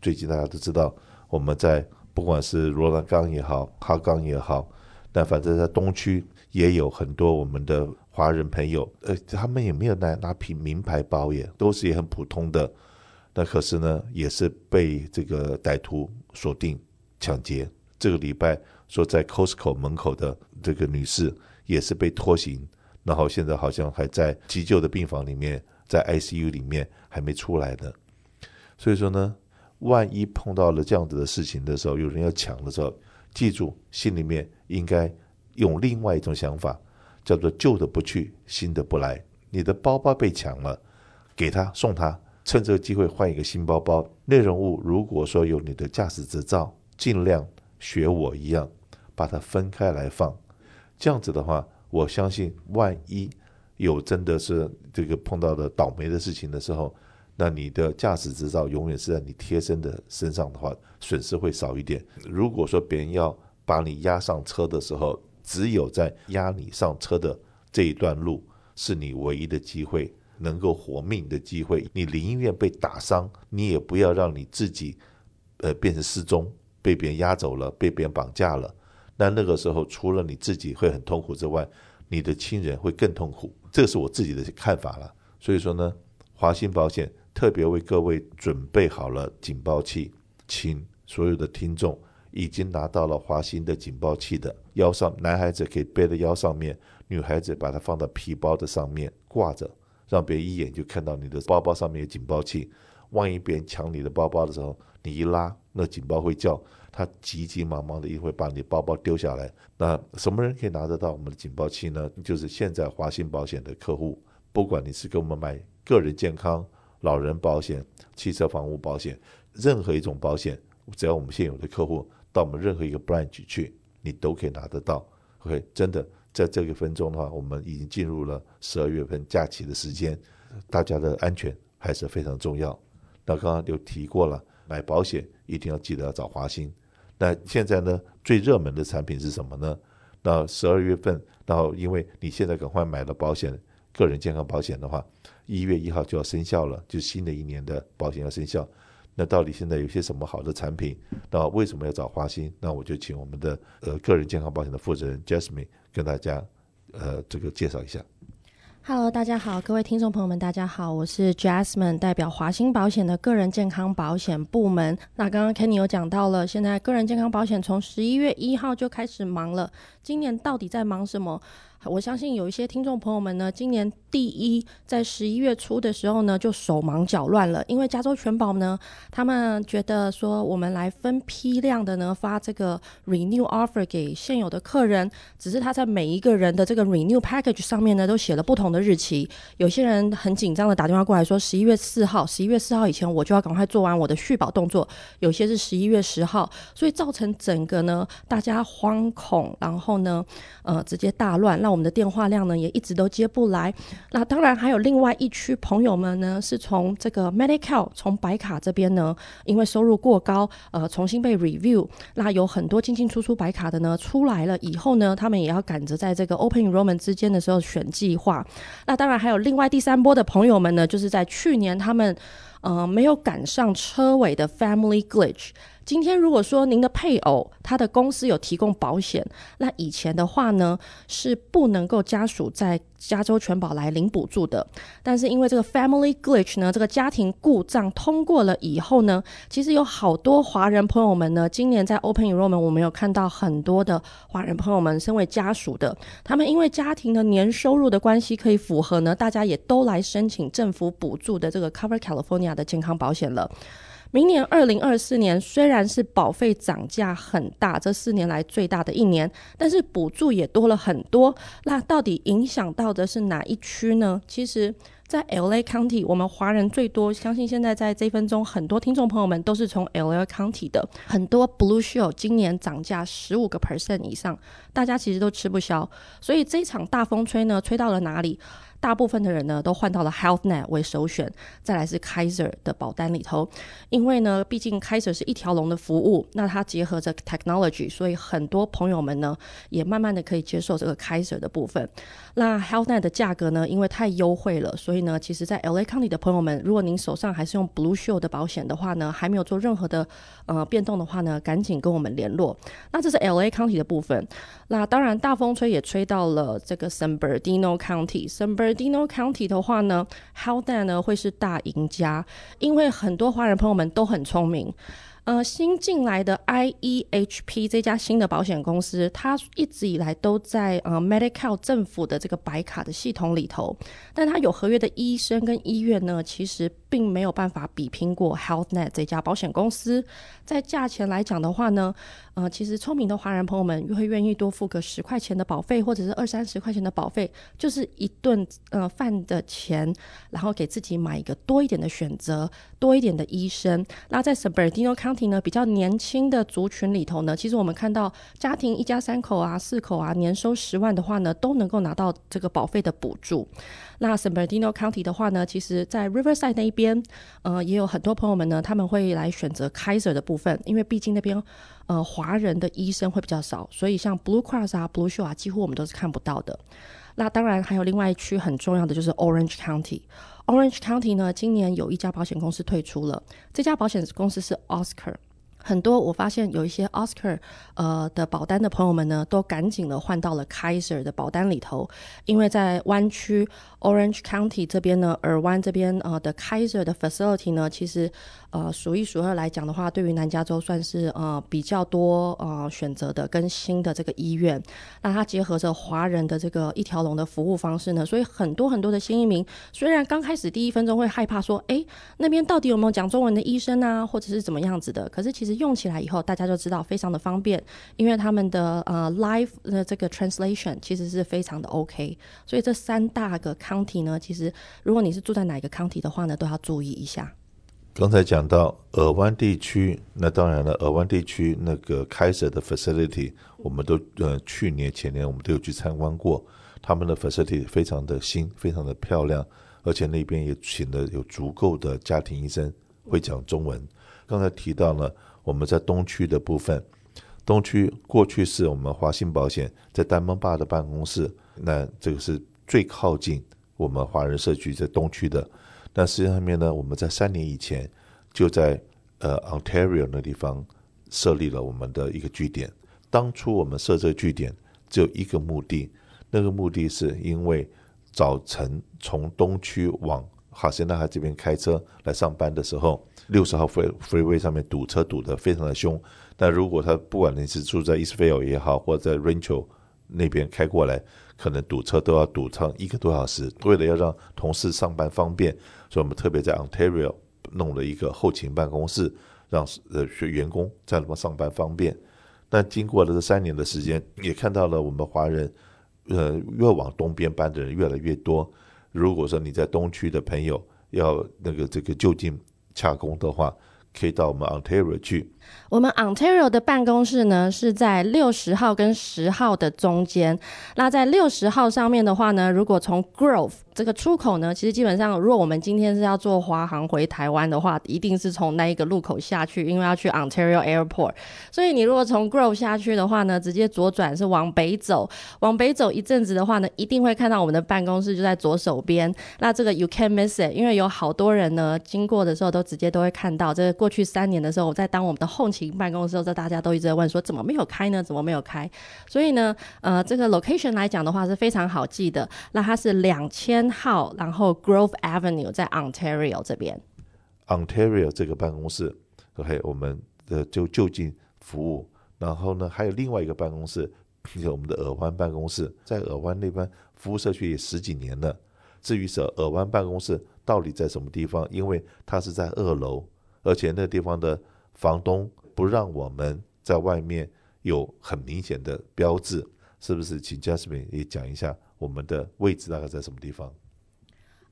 最近大家都知道，我们在不管是罗兰岗也好，哈岗也好，但反正在东区也有很多我们的华人朋友，呃，他们也没有拿拿品名牌包耶，都是也很普通的。那可是呢，也是被这个歹徒锁定抢劫。这个礼拜说在 Costco 门口的这个女士也是被拖行，然后现在好像还在急救的病房里面，在 ICU 里面还没出来呢。所以说呢，万一碰到了这样子的事情的时候，有人要抢的时候，记住心里面应该用另外一种想法，叫做旧的不去，新的不来。你的包包被抢了，给他送他。趁这个机会换一个新包包。内容物如果说有你的驾驶执照，尽量学我一样，把它分开来放。这样子的话，我相信万一有真的是这个碰到的倒霉的事情的时候，那你的驾驶执照永远是在你贴身的身上的话，损失会少一点。如果说别人要把你押上车的时候，只有在押你上车的这一段路是你唯一的机会。能够活命的机会，你宁愿被打伤，你也不要让你自己，呃，变成失踪，被别人押走了，被别人绑架了。那那个时候，除了你自己会很痛苦之外，你的亲人会更痛苦。这是我自己的看法了。所以说呢，华兴保险特别为各位准备好了警报器，请所有的听众已经拿到了华兴的警报器的腰上，男孩子可以背在腰上面，女孩子把它放到皮包的上面挂着。让别人一眼就看到你的包包上面有警报器，万一别人抢你的包包的时候，你一拉，那警报会叫，他急急忙忙的一会把你包包丢下来。那什么人可以拿得到我们的警报器呢？就是现在华兴保险的客户，不管你是给我们买个人健康、老人保险、汽车房屋保险，任何一种保险，只要我们现有的客户到我们任何一个 branch 去，你都可以拿得到。OK，真的。在这个分钟的话，我们已经进入了十二月份假期的时间，大家的安全还是非常重要。那刚刚有提过了，买保险一定要记得要找华兴。那现在呢，最热门的产品是什么呢？那十二月份，然后因为你现在赶快买了保险，个人健康保险的话，一月一号就要生效了，就新的一年的保险要生效。那到底现在有些什么好的产品？那为什么要找华兴？那我就请我们的呃个人健康保险的负责人 Jasmine 跟大家呃这个介绍一下。Hello，大家好，各位听众朋友们，大家好，我是 Jasmine，代表华兴保险的个人健康保险部门。那刚刚 Kenny 有讲到了，现在个人健康保险从十一月一号就开始忙了，今年到底在忙什么？我相信有一些听众朋友们呢，今年第一在十一月初的时候呢，就手忙脚乱了，因为加州全保呢，他们觉得说我们来分批量的呢发这个 renew offer 给现有的客人，只是他在每一个人的这个 renew package 上面呢，都写了不同的日期。有些人很紧张的打电话过来说，十一月四号，十一月四号以前我就要赶快做完我的续保动作。有些是十一月十号，所以造成整个呢大家惶恐，然后呢呃直接大乱。我们的电话量呢也一直都接不来。那当然还有另外一区朋友们呢，是从这个 Medi-Cal 从白卡这边呢，因为收入过高，呃，重新被 review。那有很多进进出出白卡的呢，出来了以后呢，他们也要赶着在这个 Open Enrollment 之间的时候选计划。那当然还有另外第三波的朋友们呢，就是在去年他们呃没有赶上车尾的 Family Glitch。今天如果说您的配偶他的公司有提供保险，那以前的话呢是不能够家属在加州全保来领补助的。但是因为这个 family glitch 呢，这个家庭故障通过了以后呢，其实有好多华人朋友们呢，今年在 Open Enrollment 我们有看到很多的华人朋友们身为家属的，他们因为家庭的年收入的关系可以符合呢，大家也都来申请政府补助的这个 Cover California 的健康保险了。明年二零二四年虽然是保费涨价很大，这四年来最大的一年，但是补助也多了很多。那到底影响到的是哪一区呢？其实，在 LA County，我们华人最多，相信现在在这分钟，很多听众朋友们都是从 LA County 的。很多 Blue Shield 今年涨价十五个 percent 以上，大家其实都吃不消。所以这一场大风吹呢，吹到了哪里？大部分的人呢都换到了 HealthNet 为首选，再来是 Kaiser 的保单里头，因为呢，毕竟 Kaiser 是一条龙的服务，那它结合着 technology，所以很多朋友们呢也慢慢的可以接受这个 Kaiser 的部分。那 HealthNet 的价格呢，因为太优惠了，所以呢，其实在 LA County 的朋友们，如果您手上还是用 Blue Shield 的保险的话呢，还没有做任何的呃变动的话呢，赶紧跟我们联络。那这是 LA County 的部分。那当然，大风吹也吹到了这个 San Bernardino County。San Dino County 的话呢，Haldane 呢会是大赢家，因为很多华人朋友们都很聪明。呃，新进来的 IEHP 这家新的保险公司，它一直以来都在呃 Medi-Cal 政府的这个白卡的系统里头，但它有合约的医生跟医院呢，其实并没有办法比拼过 HealthNet 这家保险公司。在价钱来讲的话呢，呃，其实聪明的华人朋友们会愿意多付个十块钱的保费，或者是二三十块钱的保费，就是一顿呃饭的钱，然后给自己买一个多一点的选择，多一点的医生。那在 s u b e r d i n o County 呢，比较年轻的族群里头呢，其实我们看到家庭一家三口啊、四口啊，年收十万的话呢，都能够拿到这个保费的补助。那 San Bernardino County 的话呢，其实在 Riverside 那一边，呃，也有很多朋友们呢，他们会来选择 Kaiser 的部分，因为毕竟那边。呃，华人的医生会比较少，所以像 Blue Cross 啊、Blue Shield 啊，几乎我们都是看不到的。那当然还有另外一区很重要的就是 Orange County。Orange County 呢，今年有一家保险公司退出了，这家保险公司是 Oscar。很多我发现有一些 Oscar 呃的保单的朋友们呢，都赶紧的换到了 Kaiser 的保单里头，因为在湾区 Orange County 这边呢，尔湾这边呃的 Kaiser 的 facility 呢，其实呃数一数二来讲的话，对于南加州算是呃比较多呃选择的跟新的这个医院，那它结合着华人的这个一条龙的服务方式呢，所以很多很多的新移民虽然刚开始第一分钟会害怕说，哎，那边到底有没有讲中文的医生啊，或者是怎么样子的，可是其实。用起来以后，大家就知道非常的方便，因为他们的呃 live 的这个 translation 其实是非常的 OK，所以这三大个 county 呢，其实如果你是住在哪个 county 的话呢，都要注意一下。刚才讲到尔湾地区，那当然了，尔湾地区那个开设的 facility，我们都呃去年前年我们都有去参观过，他们的 facility 非常的新，非常的漂亮，而且那边也请了有足够的家庭医生会讲中文。刚才提到了。我们在东区的部分，东区过去是我们华信保险在丹蒙坝的办公室，那这个是最靠近我们华人社区在东区的。那实际上面呢，我们在三年以前就在呃 Ontario 那地方设立了我们的一个据点。当初我们设这个据点只有一个目的，那个目的是因为早晨从东区往哈辛纳海这边开车来上班的时候。六十号 free freeway 上面堵车堵得非常的凶，但如果他不管你是住在 Eastvale 也好，或者在 Rancho 那边开过来，可能堵车都要堵上一个多小时。为了要让同事上班方便，所以我们特别在 Ontario 弄了一个后勤办公室，让呃学员工在那边上班方便。那经过了这三年的时间，也看到了我们华人呃越往东边搬的人越来越多。如果说你在东区的朋友要那个这个就近。洽工的话，可以到我们 Ontario 去。我们 Ontario 的办公室呢，是在六十号跟十号的中间。那在六十号上面的话呢，如果从 Grove 这个出口呢，其实基本上，如果我们今天是要坐华航回台湾的话，一定是从那一个路口下去，因为要去 Ontario Airport。所以你如果从 Grove 下去的话呢，直接左转是往北走，往北走一阵子的话呢，一定会看到我们的办公室就在左手边。那这个 You can't miss it，因为有好多人呢经过的时候都直接都会看到。这个过去三年的时候，我在当我们的后勤办公室的时候，大家都一直在问说怎么没有开呢？怎么没有开？所以呢，呃，这个 location 来讲的话是非常好记的。那它是两千号，然后 Grove Avenue 在 Ontario 这边。Ontario 这个办公室，OK，我们的就就近服务。然后呢，还有另外一个办公室，就我们的耳湾办公室，在耳湾那边服务社区也十几年了。至于是耳湾办公室到底在什么地方？因为它是在二楼，而且那地方的。房东不让我们在外面有很明显的标志，是不是？请 Jasmine 也讲一下我们的位置大概在什么地方？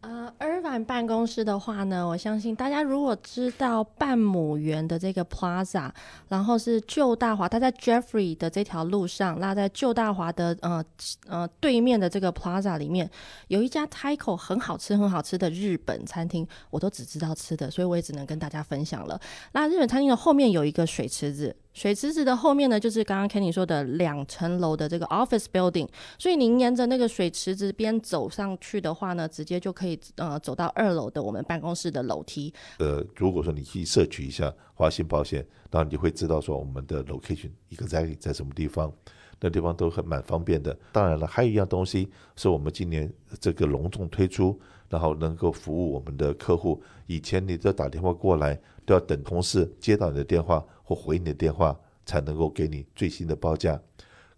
呃完办公室的话呢，我相信大家如果知道半亩园的这个 Plaza，然后是旧大华，它在 Jeffrey 的这条路上，那在旧大华的呃呃对面的这个 Plaza 里面，有一家 Taiko 很好吃很好吃的日本餐厅，我都只知道吃的，所以我也只能跟大家分享了。那日本餐厅的后面有一个水池子。水池子的后面呢，就是刚刚 Kenny 说的两层楼的这个 office building，所以您沿着那个水池子边走上去的话呢，直接就可以呃走到二楼的我们办公室的楼梯。呃，如果说你去摄取一下华信保险，然后你会知道说我们的 location exactly 在什么地方，那地方都很蛮方便的。当然了，还有一样东西是我们今年这个隆重推出，然后能够服务我们的客户。以前你都打电话过来，都要等同事接到你的电话。或回你的电话才能够给你最新的报价，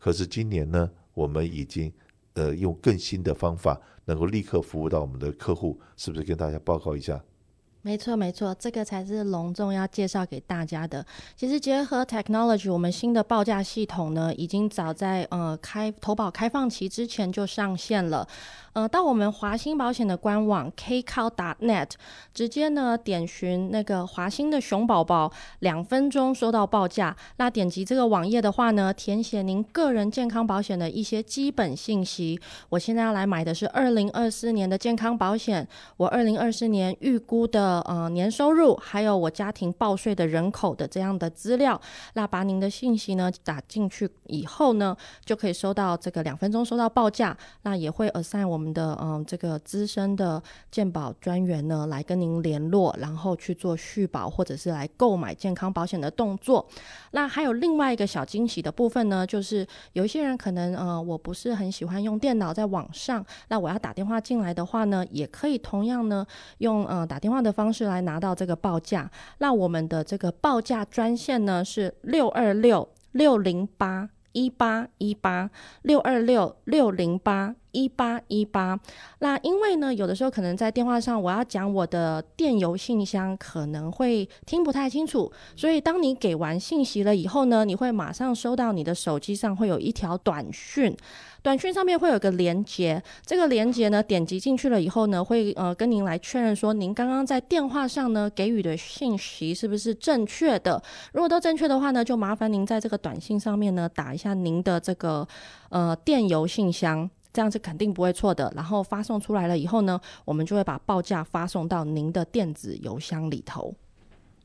可是今年呢，我们已经呃用更新的方法，能够立刻服务到我们的客户，是不是跟大家报告一下？没错，没错，这个才是隆重要介绍给大家的。其实结合 technology，我们新的报价系统呢，已经早在呃开投保开放期之前就上线了。呃，到我们华兴保险的官网 kcal.net，直接呢点询那个华兴的熊宝宝，两分钟收到报价。那点击这个网页的话呢，填写您个人健康保险的一些基本信息。我现在要来买的是二零二四年的健康保险，我二零二四年预估的呃年收入，还有我家庭报税的人口的这样的资料。那把您的信息呢打进去以后呢，就可以收到这个两分钟收到报价。那也会 assign 我。我们的嗯，这个资深的健保专员呢，来跟您联络，然后去做续保或者是来购买健康保险的动作。那还有另外一个小惊喜的部分呢，就是有一些人可能呃，我不是很喜欢用电脑在网上，那我要打电话进来的话呢，也可以同样呢用呃打电话的方式来拿到这个报价。那我们的这个报价专线呢是六二六六零八一八一八六二六六零八。一八一八，那因为呢，有的时候可能在电话上我要讲我的电邮信箱，可能会听不太清楚，所以当你给完信息了以后呢，你会马上收到你的手机上会有一条短讯，短讯上面会有个连接，这个连接呢，点击进去了以后呢，会呃跟您来确认说您刚刚在电话上呢给予的信息是不是正确的，如果都正确的话呢，就麻烦您在这个短信上面呢打一下您的这个呃电邮信箱。这样是肯定不会错的。然后发送出来了以后呢，我们就会把报价发送到您的电子邮箱里头。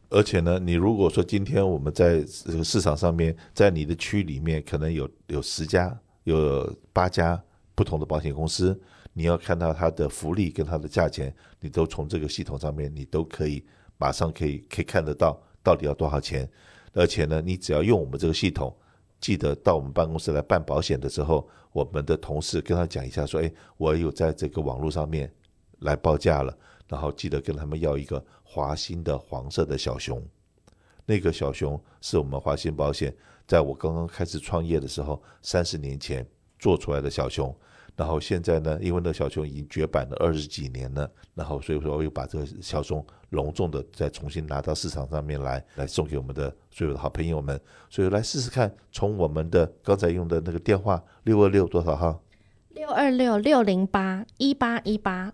而且呢，你如果说今天我们在这个市场上面，在你的区里面可能有有十家、有八家不同的保险公司，你要看到它的福利跟它的价钱，你都从这个系统上面，你都可以马上可以可以看得到到底要多少钱。而且呢，你只要用我们这个系统。记得到我们办公室来办保险的时候，我们的同事跟他讲一下，说：“哎，我有在这个网络上面来报价了。”然后记得跟他们要一个华鑫的黄色的小熊，那个小熊是我们华鑫保险在我刚刚开始创业的时候，三十年前做出来的小熊。然后现在呢，因为那个小熊已经绝版了二十几年了，然后所以说我又把这个小熊隆重的再重新拿到市场上面来，来送给我们的所有的好朋友们。所以来试试看，从我们的刚才用的那个电话六二六多少号？六二六六零八一八一八，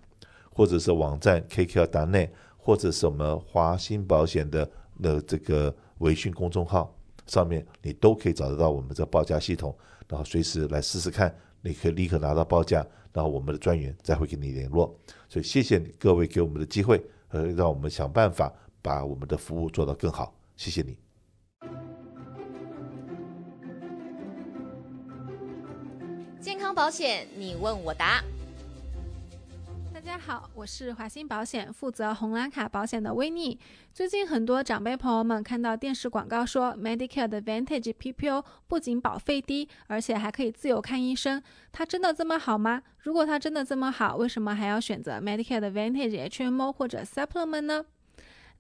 或者是网站 kcal.net，或者是我们华新保险的的这个微信公众号上面，你都可以找得到我们这报价系统，然后随时来试试看。你可以立刻拿到报价，然后我们的专员再会跟你联络。所以谢谢各位给我们的机会，呃，让我们想办法把我们的服务做到更好。谢谢你。健康保险，你问我答。大家好，我是华鑫保险负责红蓝卡保险的威尼。最近很多长辈朋友们看到电视广告说，Medicare 的 Advantage PPO 不仅保费低，而且还可以自由看医生。它真的这么好吗？如果它真的这么好，为什么还要选择 Medicare 的 Advantage HMO 或者 Supplement 呢？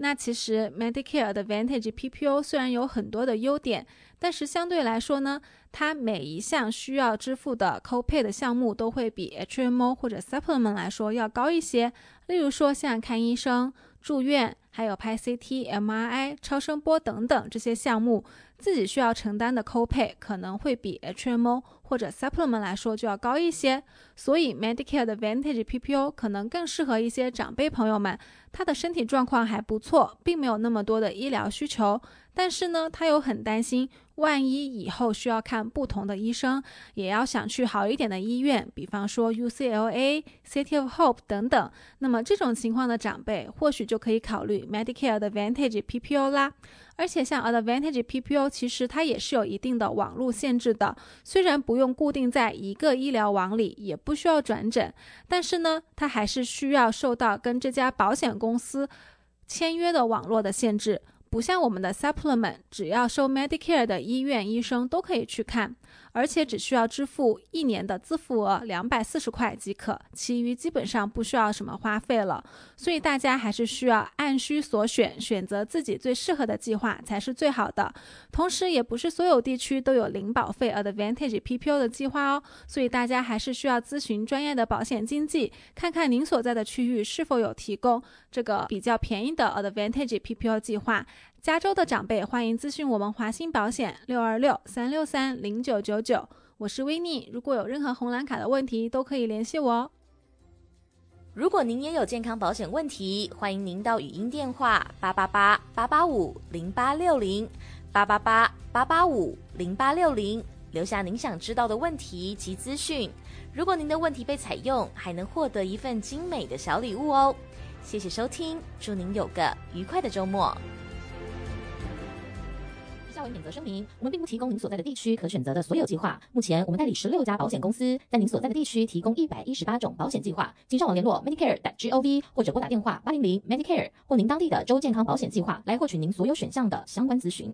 那其实 Medicare Advantage PPO 虽然有很多的优点，但是相对来说呢，它每一项需要支付的 copay 的项目都会比 HMO 或者 Supplement 来说要高一些。例如说像看医生、住院，还有拍 CT、MRI、超声波等等这些项目，自己需要承担的 copay 可能会比 HMO 或者 Supplement 来说就要高一些。所以 Medicare 的 Advantage PPO 可能更适合一些长辈朋友们，他的身体状况还不错，并没有那么多的医疗需求。但是呢，他又很担心，万一以后需要看不同的医生，也要想去好一点的医院，比方说 UCLA、City of Hope 等等。那么这种情况的长辈，或许就可以考虑 Medicare Advantage PPO 啦。而且像 Advantage PPO，其实它也是有一定的网络限制的，虽然不用固定在一个医疗网里，也不需要转诊，但是呢，它还是需要受到跟这家保险公司签约的网络的限制。不像我们的 Supplement，只要收 Medicare 的医院医生都可以去看。而且只需要支付一年的自付额两百四十块即可，其余基本上不需要什么花费了。所以大家还是需要按需所选，选择自己最适合的计划才是最好的。同时，也不是所有地区都有零保费 Advantage PPO 的计划哦。所以大家还是需要咨询专业的保险经纪，看看您所在的区域是否有提供这个比较便宜的 Advantage PPO 计划。加州的长辈欢迎咨询我们华兴保险六二六三六三零九九九，我是维尼。如果有任何红蓝卡的问题，都可以联系我哦。如果您也有健康保险问题，欢迎您到语音电话八八八八八五零八六零八八八八八五零八六零留下您想知道的问题及资讯。如果您的问题被采用，还能获得一份精美的小礼物哦。谢谢收听，祝您有个愉快的周末。为免责声明，我们并不提供您所在的地区可选择的所有计划。目前，我们代理十六家保险公司，在您所在的地区提供一百一十八种保险计划。请上网联络 Medicare.gov 或者拨打电话八零零 Medicare 或您当地的州健康保险计划来获取您所有选项的相关咨询。